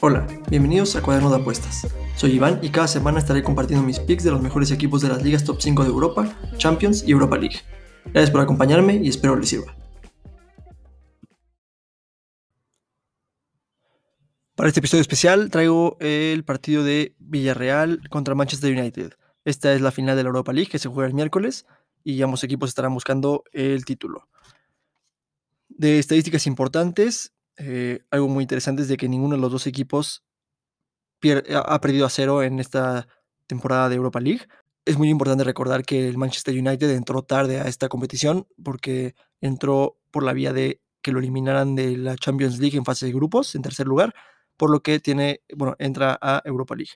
Hola, bienvenidos a Cuaderno de Apuestas. Soy Iván y cada semana estaré compartiendo mis picks de los mejores equipos de las ligas top 5 de Europa, Champions y Europa League. Gracias por acompañarme y espero les sirva. Para este episodio especial traigo el partido de Villarreal contra Manchester United. Esta es la final de la Europa League que se juega el miércoles y ambos equipos estarán buscando el título. De estadísticas importantes, eh, algo muy interesante es de que ninguno de los dos equipos ha perdido a cero en esta temporada de Europa League. Es muy importante recordar que el Manchester United entró tarde a esta competición porque entró por la vía de que lo eliminaran de la Champions League en fase de grupos, en tercer lugar, por lo que tiene, bueno, entra a Europa League.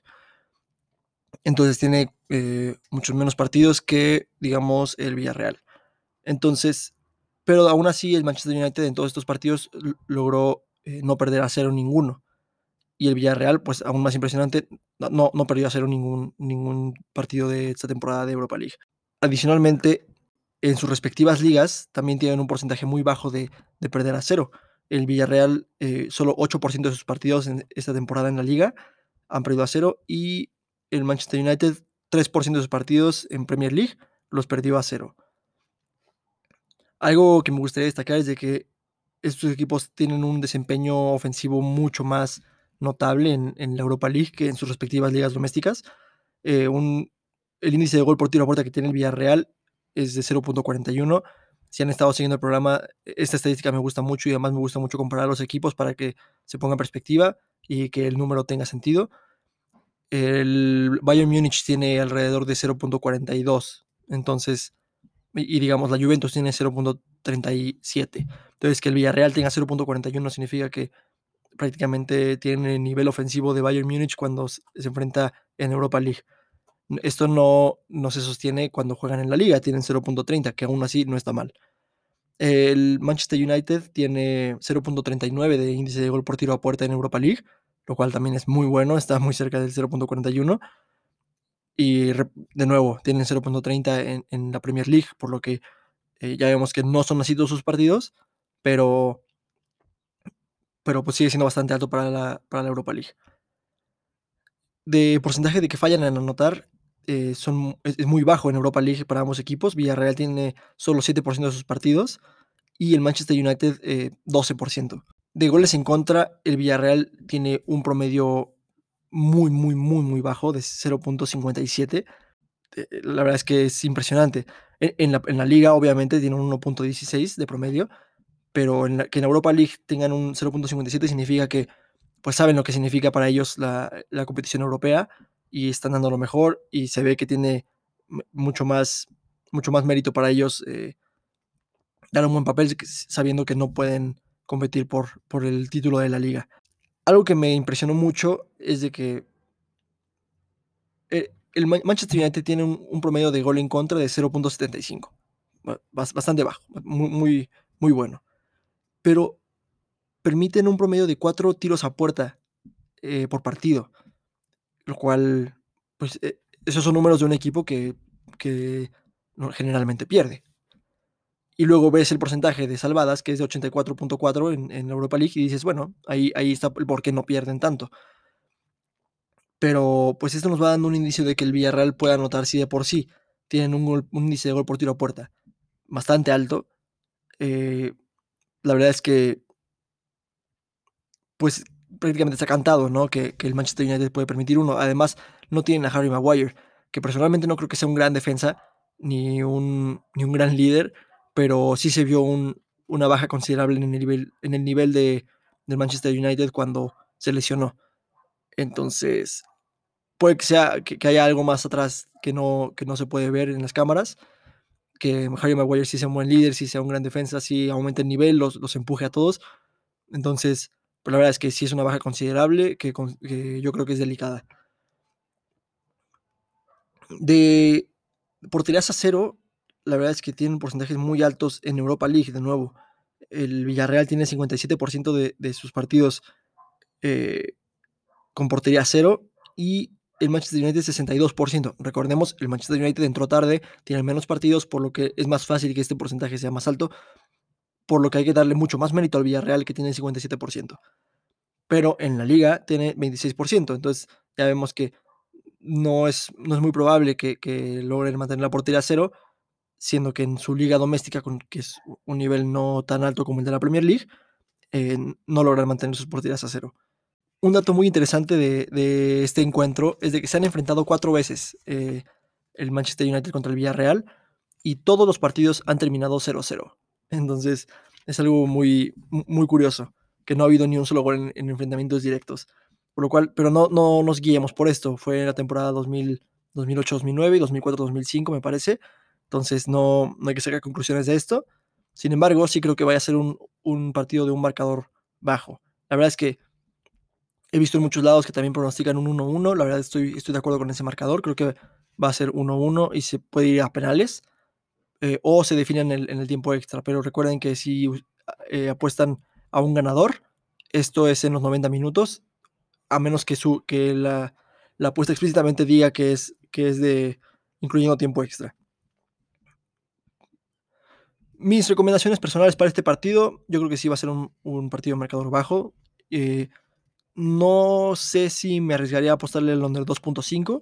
Entonces tiene eh, muchos menos partidos que, digamos, el Villarreal. Entonces, pero aún así el Manchester United en todos estos partidos logró eh, no perder a cero ninguno. Y el Villarreal, pues aún más impresionante, no, no perdió a cero ningún, ningún partido de esta temporada de Europa League. Adicionalmente, en sus respectivas ligas también tienen un porcentaje muy bajo de, perder a cero. El Villarreal, eh, solo 8% de sus partidos en esta temporada en la liga han perdido a cero y el Manchester United 3% de sus partidos en Premier League los perdió a cero. Algo que me gustaría destacar es de que estos equipos tienen un desempeño ofensivo mucho más notable en, la Europa League que en sus respectivas ligas domésticas. Eh, el índice de gol por tiro a puerta que tiene el Villarreal es de 0.41. Si han estado siguiendo el programa, esta estadística me gusta mucho y además me gusta mucho comparar los equipos para que se ponga en perspectiva y que el número tenga sentido. El Bayern Múnich tiene alrededor de 0.42. Entonces, y, digamos la Juventus tiene 0.37. Entonces que el Villarreal tenga 0.41 significa que prácticamente tiene el nivel ofensivo de Bayern Múnich cuando se enfrenta en Europa League. Esto no, no se sostiene cuando juegan en la liga, tienen 0.30, que aún así no está mal. El Manchester United tiene 0.39 de índice de gol por tiro a puerta en Europa League, lo cual también es muy bueno, está muy cerca del 0.41. Y de nuevo, tienen 0.30 en, la Premier League, por lo que eh, ya vemos que no son así todos sus partidos, pero, pero pues sigue siendo bastante alto para la, para la Europa League. De porcentaje de que fallan en anotar, eh, son, es, muy bajo en Europa League para ambos equipos. Villarreal tiene solo 7% de sus partidos y el Manchester United 12%. Eh, de goles en contra, el Villarreal tiene un promedio muy, muy, muy, muy bajo, de 0.57. Eh, la verdad es que es impresionante. E, en, la, liga, obviamente, tienen un 1.16 de promedio, pero en que en Europa League tengan un 0.57 significa que pues saben lo que significa para ellos la, competición europea y están dando lo mejor y se ve que tiene mucho más, mucho más mérito para ellos eh, dar un buen papel sabiendo que no pueden competir por, por el título de la liga algo que me impresionó mucho es de que eh, el Manchester United tiene un, promedio de gol en contra de 0.75. Bastante bajo, muy, muy, bueno. Pero permiten un promedio de cuatro tiros a puerta eh, por partido. Lo cual, pues, eh, esos son números de un equipo que, que generalmente pierde y luego ves el porcentaje de salvadas, que es de 84.4 en, en, Europa League, y dices, bueno, ahí, ahí está el por qué no pierden tanto. Pero pues esto nos va dando un indicio de que el Villarreal puede anotar sí de por sí. Tienen un, índice de gol por tiro a puerta bastante alto. Eh, la verdad es que, pues prácticamente está cantado, ¿no? Que, que, el Manchester United puede permitir uno. Además, no tienen a Harry Maguire, que personalmente no creo que sea un gran defensa, ni un, ni un gran líder pero sí se vio una baja considerable en el nivel, en el nivel de, del Manchester United cuando se lesionó. Entonces, puede que, sea, que, haya algo más atrás que no, que no se puede ver en las cámaras, que Harry Maguire sí sea un buen líder, sí sea un gran defensa, sí aumente el nivel, los, los empuje a todos. Entonces, pues la verdad es que sí es una baja considerable que, que yo creo que es delicada. De porterías a cero, la verdad es que tienen porcentajes muy altos en Europa League, de nuevo. El Villarreal tiene 57% de, de, sus partidos eh, con portería cero y el Manchester United 62%. Recordemos, el Manchester United entró tarde, tiene menos partidos, por lo que es más fácil que este porcentaje sea más alto. por lo que hay que darle mucho más mérito al Villarreal que tiene el 57%. Pero en la liga tiene 26%, entonces ya vemos que no es, no es muy probable que, logren mantener la portería cero, siendo que en su liga doméstica, con, que es un nivel no tan alto como el de la Premier League, eh, no logran mantener sus porterías a cero. Un dato muy interesante de, este encuentro es de que se han enfrentado cuatro veces eh, el Manchester United contra el Villarreal y todos los partidos han terminado 0-0. Entonces es algo muy, muy curioso, que no ha habido ni un solo gol en, enfrentamientos directos. Por lo cual, pero no, no nos guiemos por esto. Fue en la temporada 2008-2009 y 2004-2005, me parece. Entonces no, no hay que sacar conclusiones de esto. Sin embargo, sí creo que vaya a ser un, partido de un marcador bajo. La verdad es que he visto en muchos lados que también pronostican un 1-1. La verdad estoy, estoy de acuerdo con ese marcador. Creo que va a ser 1-1 y se puede ir a penales. Eh, o se define en el, tiempo extra. Pero recuerden que si eh, apuestan a un ganador, esto es en los 90 minutos, a menos que, su, que la, apuesta explícitamente diga que es, que es de incluyendo tiempo extra. Mis recomendaciones personales para este partido, yo creo que sí va a ser un, partido de marcador bajo. Eh, no sé si me arriesgaría a apostarle el under 2.5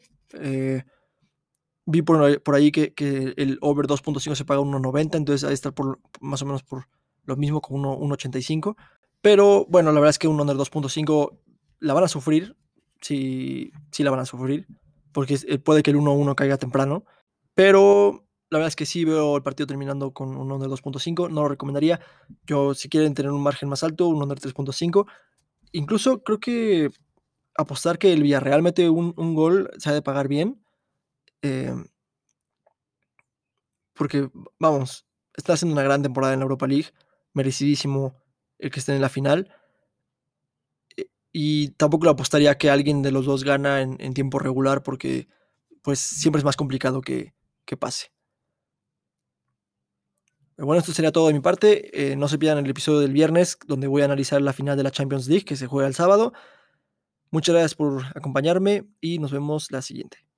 vi por, ahí que, el over 2.5 se paga 1.90, entonces ahí está por más o menos por lo mismo con 1.85. Pero bueno, la verdad es que un under 2.5 la van a sufrir, sí, sí la van a sufrir, porque eh, puede que el 1.1 caiga temprano. Pero la verdad es que sí veo el partido terminando con un under 2.5, no lo recomendaría. Yo, si quieren tener un margen más alto, un under 3.5. Incluso creo que apostar que el Villarreal mete un, gol se ha de pagar bien Em, porque, vamos, está haciendo una gran temporada en la Europa League, merecidísimo el que esté en la final. E, y tampoco le apostaría que alguien de los dos gana en, tiempo regular porque pues siempre es más complicado que, pase. Bueno, esto sería todo de mi parte. Eh, no se pierdan el episodio del viernes donde voy a analizar la final de la Champions League que se juega el sábado. Muchas gracias por acompañarme y nos vemos la siguiente.